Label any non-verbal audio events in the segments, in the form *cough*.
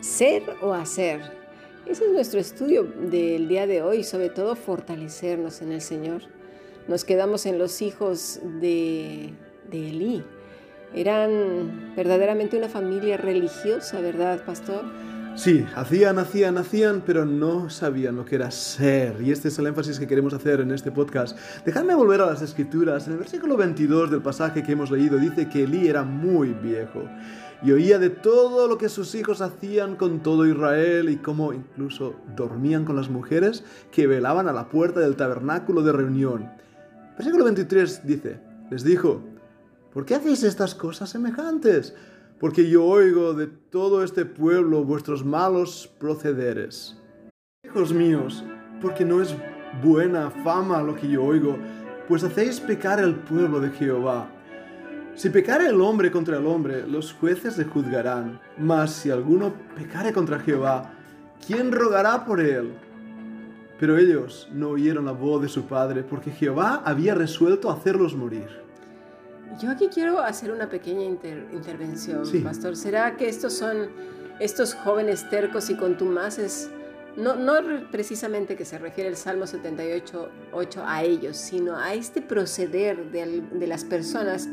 ser o hacer. Ese es nuestro estudio del día de hoy, sobre todo fortalecernos en el Señor. Nos quedamos en los hijos de, Elí. Eran verdaderamente una familia religiosa, ¿verdad, pastor? Sí, hacían, hacían, hacían, pero no sabían lo que era ser. Y este es el énfasis que queremos hacer en este podcast. Dejadme volver a las escrituras. En el versículo 22 del pasaje que hemos leído dice que Elí era muy viejo y oía de todo lo que sus hijos hacían con todo Israel y cómo incluso dormían con las mujeres que velaban a la puerta del tabernáculo de reunión. Versículo 23 dice, les dijo, ¿por qué hacéis estas cosas semejantes? Porque yo oigo de todo este pueblo vuestros malos procederes. Hijos míos, porque no es buena fama lo que yo oigo, pues hacéis pecar el pueblo de Jehová. Si pecare el hombre contra el hombre, los jueces le juzgarán, mas si alguno pecare contra Jehová, ¿quién rogará por él? Pero ellos no oyeron la voz de su padre, porque Jehová había resuelto hacerlos morir. Yo aquí quiero hacer una pequeña intervención, pastor. ¿Será que estos son estos jóvenes tercos y contumaces? No, no precisamente que se refiere el Salmo 78 8 a ellos, sino a este proceder de, de las personas.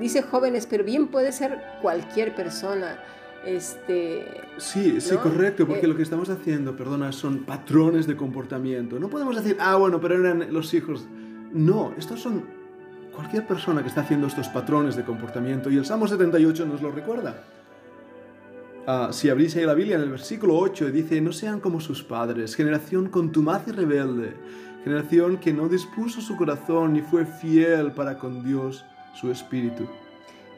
Dice jóvenes, pero bien puede ser cualquier persona. Este, sí, sí, correcto, porque eh, lo que estamos haciendo, perdona, son patrones de comportamiento. No podemos decir, ah, bueno, pero eran los hijos. No, estos son cualquier persona que está haciendo estos patrones de comportamiento, y el Salmo 78 nos lo recuerda. Ah, si abrís ahí la Biblia en el versículo 8 dice, no sean como sus padres, generación contumaz y rebelde, generación que no dispuso su corazón ni fue fiel para con Dios su espíritu.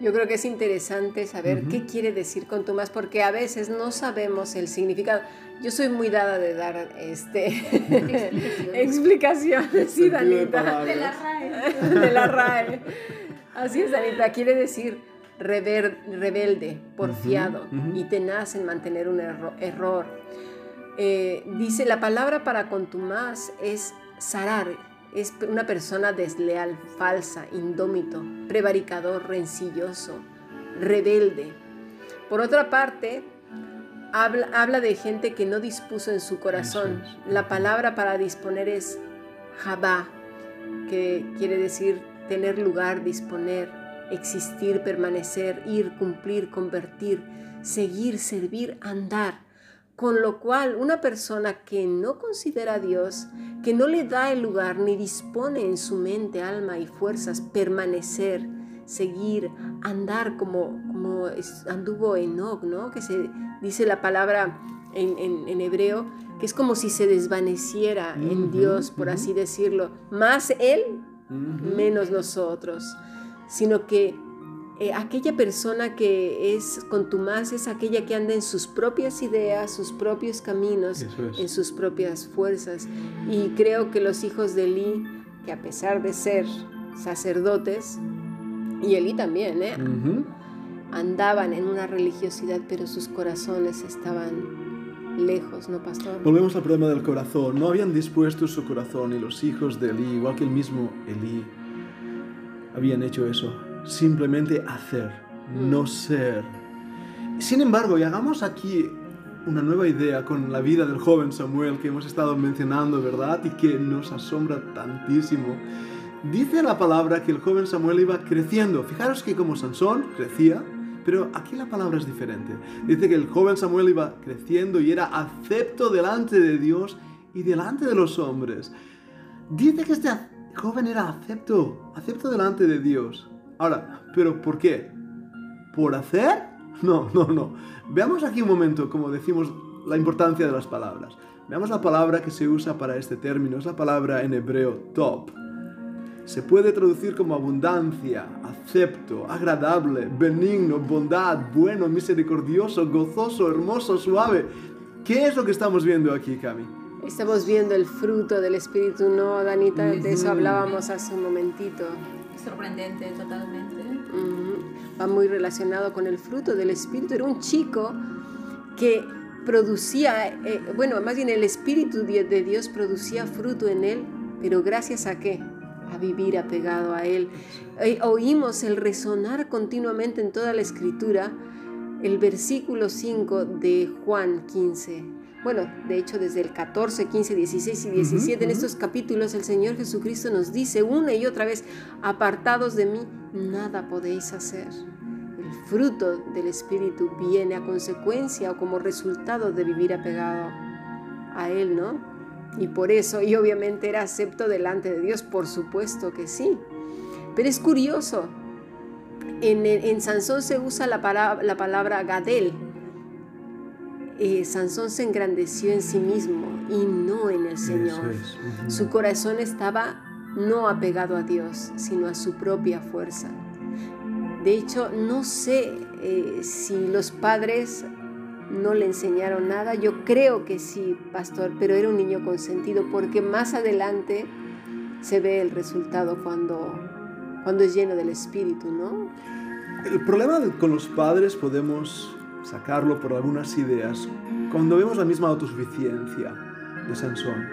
Yo creo que es interesante saber qué quiere decir contumaz, porque a veces no sabemos el significado. Yo soy muy dada de dar este explicaciones, *laughs* sí, Danita. De, la RAE. *laughs* De la RAE. Así es, Danita. Quiere decir rebelde, porfiado y tenaz en mantener un error. Eh, dice, la palabra para contumaz es sarar, es una persona desleal, falsa, indómito, prevaricador, rencilloso, rebelde. Por otra parte, habla, de gente que no dispuso en su corazón. La palabra para disponer es jabá, que quiere decir tener lugar, disponer, existir, permanecer, ir, cumplir, convertir, seguir, servir, andar. Con lo cual, una persona que no considera a Dios, que no le da el lugar ni dispone en su mente, alma y fuerzas permanecer, seguir, andar como, como anduvo Enoch, ¿no? Que se dice la palabra en, hebreo, que es como si se desvaneciera en Dios, por así decirlo. Más Él, menos nosotros. Sino que eh, aquella persona que es contumaz es aquella que anda en sus propias ideas, sus propios caminos, en sus propias fuerzas. Y creo que los hijos de Eli, que a pesar de ser sacerdotes, y Eli también, ¿eh? andaban en una religiosidad, pero sus corazones estaban lejos, ¿no, pastor? Volvemos al problema del corazón. No habían dispuesto su corazón y los hijos de Eli, igual que el mismo Eli, habían hecho eso simplemente hacer, no mm. ser. Sin embargo, y hagamos aquí una nueva idea con la vida del joven Samuel que hemos estado mencionando, ¿verdad? Y que nos asombra tantísimo. Dice la palabra que el joven Samuel iba creciendo. Fijaros que como Sansón crecía, pero aquí la palabra es diferente. Dice que el joven Samuel iba creciendo y era acepto delante de Dios y delante de los hombres. Dice que este joven era acepto, acepto delante de Dios. Ahora, ¿pero por qué? ¿Por hacer? No, no, no. Veamos aquí un momento, como decimos, la importancia de las palabras. Veamos la palabra que se usa para este término, es la palabra en hebreo top. Se puede traducir como abundancia, acepto, agradable, benigno, bondad, bueno, misericordioso, gozoso, hermoso, suave. ¿Qué es lo que estamos viendo aquí, Cami? Estamos viendo el fruto del Espíritu, ¿no, Danita? De eso hablábamos hace un momentito sorprendente totalmente. Va muy relacionado con el fruto del Espíritu. Era un chico que producía, eh, bueno, más bien el Espíritu de Dios producía fruto en él, pero gracias a qué? A vivir apegado a Él. Eh, oímos el resonar continuamente en toda la escritura el versículo 5 de Juan 15. Bueno, de hecho desde el 14, 15, 16 y 17 en estos capítulos el Señor Jesucristo nos dice una y otra vez, apartados de mí, nada podéis hacer. El fruto del Espíritu viene a consecuencia o como resultado de vivir apegado a Él, ¿no? Y por eso, y obviamente era acepto delante de Dios, por supuesto que sí. Pero es curioso, en, en Sansón se usa la palabra Gadel. Eh, Sansón se engrandeció en sí mismo y no en el Señor. Es. Su corazón estaba no apegado a Dios, sino a su propia fuerza. De hecho, no sé eh, si los padres no le enseñaron nada. Yo creo que sí, pastor, pero era un niño consentido porque más adelante se ve el resultado cuando, cuando es lleno del Espíritu, ¿no? El problema con los padres podemos sacarlo por algunas ideas cuando vemos la misma autosuficiencia de Sansón.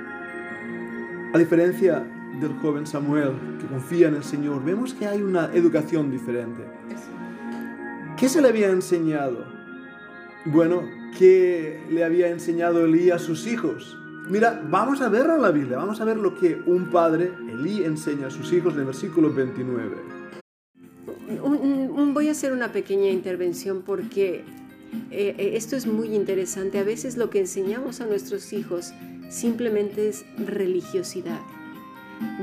A diferencia del joven Samuel que confía en el Señor, vemos que hay una educación diferente. ¿Qué se le había enseñado? Bueno, ¿qué le había enseñado Elí a sus hijos? Mira, vamos a ver en la Biblia, vamos a ver lo que un padre, Elí, enseña a sus hijos en el versículo 29. Un- un- voy a hacer una pequeña intervención porque eh, eh, esto es muy interesante. A veces lo que enseñamos a nuestros hijos simplemente es religiosidad.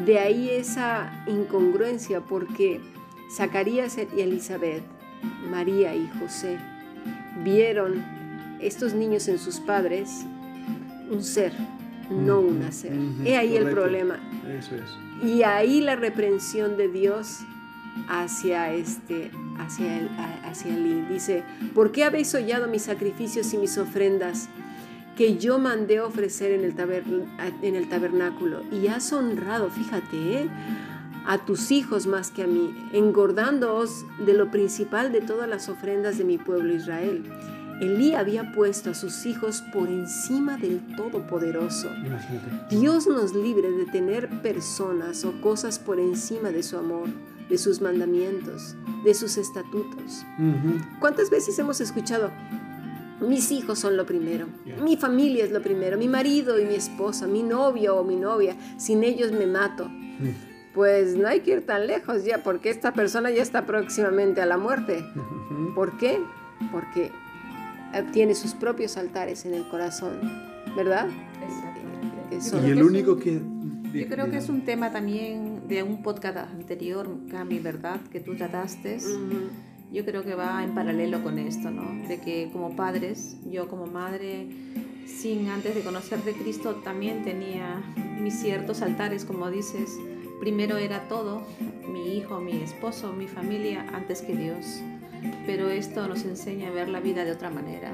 De ahí esa incongruencia porque Zacarías y Elizabeth, María y José, vieron estos niños en sus padres un ser, no un hacer. Ujú, He ahí el problema. Eso es. Y ahí la reprensión de Dios hacia este hacia el hacia Elí. Dice, ¿por qué habéis hollado mis sacrificios y mis ofrendas que yo mandé ofrecer en el, en el tabernáculo? Y has honrado, fíjate, ¿eh? a tus hijos más que a mí, engordándoos de lo principal de todas las ofrendas de mi pueblo Israel. Elí había puesto a sus hijos por encima del Todopoderoso. Imagínate. Dios nos libre de tener personas o cosas por encima de su amor, de sus mandamientos, de sus estatutos. ¿Cuántas veces hemos escuchado? Mis hijos son lo primero, Yeah. mi familia es lo primero, mi marido y mi esposa, mi novio o mi novia, sin ellos me mato. Pues no hay que ir tan lejos ya, porque esta persona ya está próximamente a la muerte. Ujú. ¿Por qué? Porque eh, tiene sus propios altares en el corazón, ¿verdad? Son- Y el único que... Yo creo que es un tema también de un podcast anterior, Cami, ¿verdad? Que tú trataste. Yo creo que va en paralelo con esto, ¿no? De que como padres, yo como madre, sin antes de conocer de Cristo, también tenía mis ciertos altares, como dices. Primero era todo, mi hijo, mi esposo, mi familia, antes que Dios. Pero esto nos enseña a ver la vida de otra manera.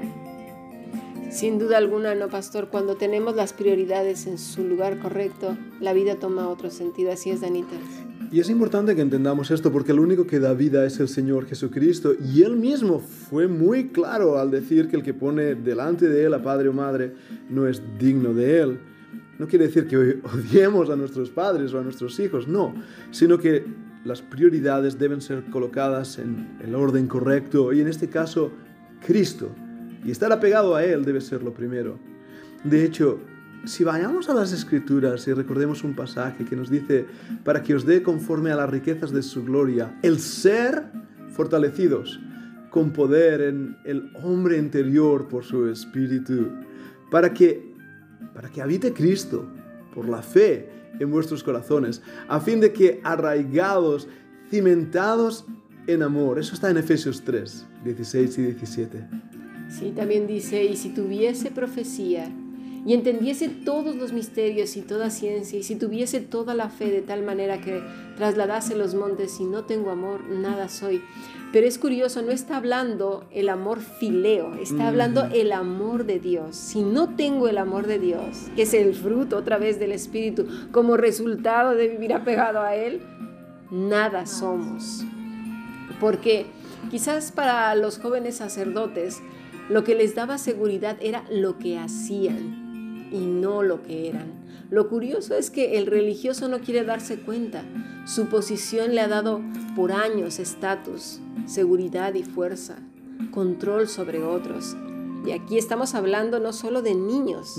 Sin duda alguna, no, pastor. Cuando tenemos las prioridades en su lugar correcto, la vida toma otro sentido. Así es, Danita. Y es importante que entendamos esto porque el único que da vida es el Señor Jesucristo y Él mismo fue muy claro al decir que el que pone delante de Él a padre o madre no es digno de Él. No quiere decir que *laughs* odiemos a nuestros padres o a nuestros hijos, no, sino que las prioridades deben ser colocadas en el orden correcto y en este caso Cristo. Y estar apegado a Él debe ser lo primero. De hecho, si vayamos a las escrituras y recordemos un pasaje que nos dice, para que os dé conforme a las riquezas de su gloria, el ser fortalecidos con poder en el hombre interior por su espíritu, para que, para que habite Cristo por la fe en vuestros corazones, a fin de que arraigados, cimentados en amor, eso está en Efesios 3, 16 y 17. Sí, también dice, y si tuviese profecía, y entendiese todos los misterios y toda ciencia, y si tuviese toda la fe de tal manera que trasladase los montes, y no tengo amor, nada soy. Pero es curioso, no está hablando el amor fileo, está hablando el amor de Dios. Si no tengo el amor de Dios, que es el fruto otra vez del Espíritu, como resultado de vivir apegado a Él, nada somos. Porque quizás para los jóvenes sacerdotes, lo que les daba seguridad era lo que hacían y no lo que eran. Lo curioso es que el religioso no quiere darse cuenta. Su posición le ha dado por años estatus, seguridad y fuerza. control sobre otros. Y aquí estamos hablando no solo de niños,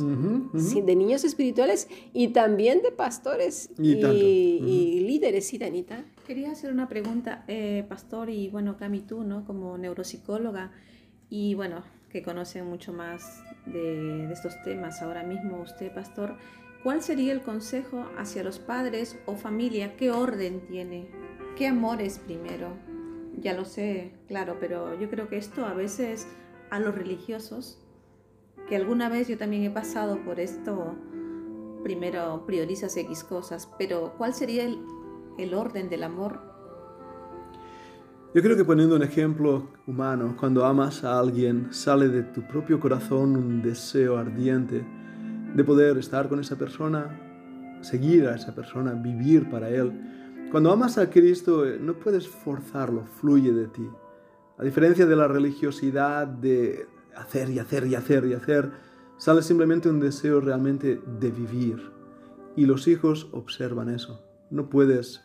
de niños espirituales y también de pastores y, líderes, ¿sí, Danita? Quería hacer una pregunta, eh, pastor, y bueno, Cami, tú, ¿no? Como neuropsicóloga, y bueno, que conoce mucho más de, estos temas ahora mismo, usted, pastor, ¿cuál sería el consejo hacia los padres o familia? ¿Qué orden tiene? ¿Qué amor es primero? Ya lo sé, claro, pero yo creo que esto a veces a los religiosos, que alguna vez yo también he pasado por esto, primero priorizas X cosas, pero ¿cuál sería el orden del amor? Yo creo que poniendo un ejemplo humano, cuando amas a alguien, sale de tu propio corazón un deseo ardiente de poder estar con esa persona, seguir a esa persona, vivir para Él. Cuando amas a Cristo, eh, no puedes forzarlo, fluye de ti. A diferencia de la religiosidad de hacer y hacer y hacer y hacer, sale simplemente un deseo realmente de vivir. Y los hijos observan eso. No puedes,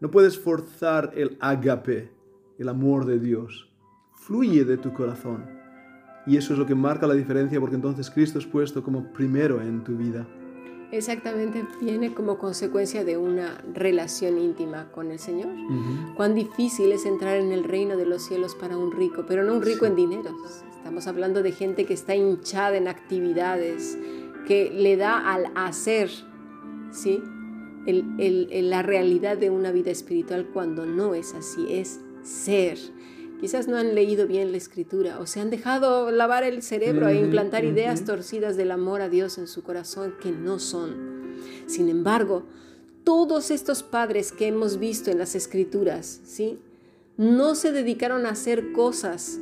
no puedes forzar el agape, el amor de Dios. Fluye de tu corazón. Y eso es lo que marca la diferencia porque entonces Cristo es puesto como primero en tu vida. Exactamente, viene como consecuencia de una relación íntima con el Señor. Cuán difícil es entrar en el reino de los cielos para un rico, pero no un rico en dinero. Estamos hablando de gente que está hinchada en actividades, que le da al hacer, ¿sí? la realidad de una vida espiritual cuando no es así, es ser. Quizás no han leído bien la escritura o se han dejado lavar el cerebro e implantar ideas torcidas del amor a Dios en su corazón que no son. Sin embargo, todos estos padres que hemos visto en las escrituras, ¿sí? No se dedicaron a hacer cosas,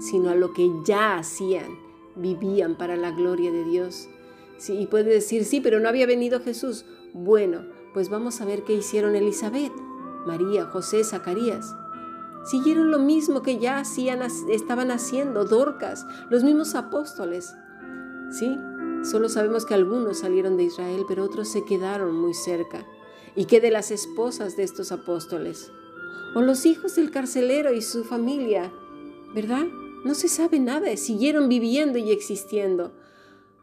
sino a lo que ya hacían, vivían para la gloria de Dios. Sí, y puede decir, sí, pero no había venido Jesús. Bueno, pues vamos a ver qué hicieron Elizabeth, María, José, Zacarías siguieron lo mismo que ya hacían, estaban haciendo Dorcas, los mismos apóstoles. Sí, solo sabemos que algunos salieron de Israel, pero otros se quedaron muy cerca. ¿Y qué de las esposas de estos apóstoles? O los hijos del carcelero y su familia, ¿verdad? No se sabe nada, siguieron viviendo y existiendo,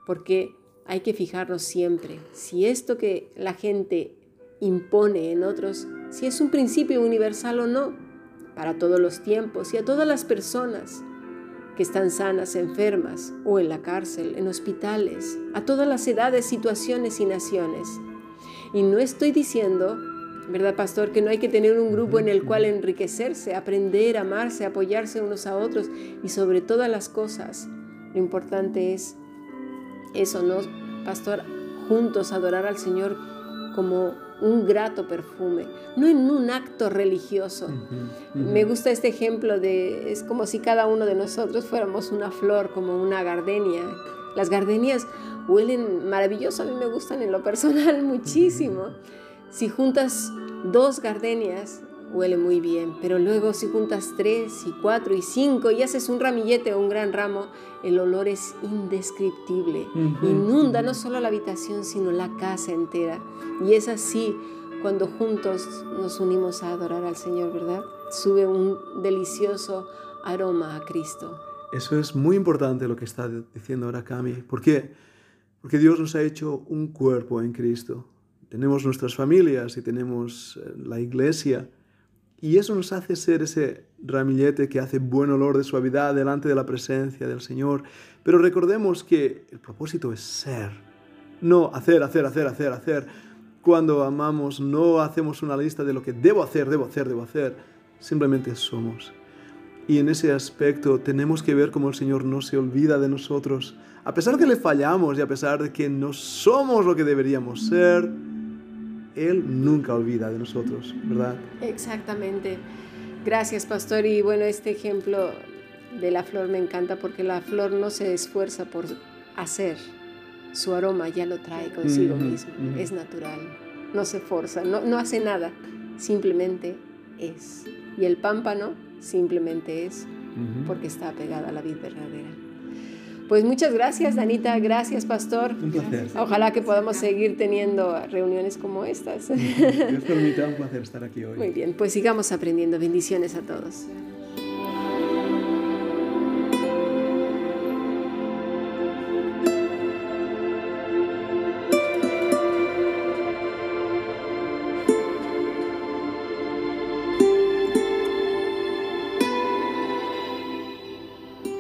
porque hay que fijarnos siempre si esto que la gente impone en otros, si es un principio universal o no para todos los tiempos y a todas las personas que están sanas, enfermas o en la cárcel, en hospitales, a todas las edades, situaciones y naciones. Y no estoy diciendo, ¿verdad, pastor?, que no hay que tener un grupo en el cual enriquecerse, aprender, amarse, apoyarse unos a otros y sobre todas las cosas. Lo importante es eso, ¿no, pastor? Juntos adorar al Señor como un grato perfume, no en un acto religioso. Me gusta este ejemplo de, es como si cada uno de nosotros fuéramos una flor, como una gardenia. Las gardenias huelen maravilloso, a mí me gustan en lo personal *laughs* muchísimo. Si juntas dos gardenias, huele muy bien, pero luego si juntas tres y cuatro y cinco y haces un ramillete o un gran ramo, el olor es indescriptible. Inunda no solo la habitación, sino la casa entera. Y es así cuando juntos nos unimos a adorar al Señor, ¿verdad? Sube un delicioso aroma a Cristo. Eso es muy importante lo que está diciendo ahora Cami. ¿Por qué? Porque Dios nos ha hecho un cuerpo en Cristo. Tenemos nuestras familias y tenemos eh, la iglesia y eso nos hace ser ese ramillete que hace buen olor de suavidad delante de la presencia del Señor. Pero recordemos que el propósito es ser, no hacer, hacer, hacer, hacer, hacer. Cuando amamos no hacemos una lista de lo que debo hacer, debo hacer, debo hacer. Simplemente somos. Y en ese aspecto tenemos que ver cómo el Señor no se olvida de nosotros. A pesar de que le fallamos y a pesar de que no somos lo que deberíamos ser, él nunca olvida de nosotros, ¿verdad? Exactamente. Gracias, pastor. Y bueno, este ejemplo de la flor me encanta porque la flor no se esfuerza por hacer. Su aroma ya lo trae consigo mismo. Es natural. No se forza, no, no hace nada. Simplemente es. Y el pámpano simplemente es porque está pegada a la vida verdadera. Pues muchas gracias, Danita. Gracias, Pastor. Un placer. Ojalá que podamos seguir teniendo reuniones como estas. Dios permita, un placer estar aquí hoy. Muy bien, pues sigamos aprendiendo. Bendiciones a todos.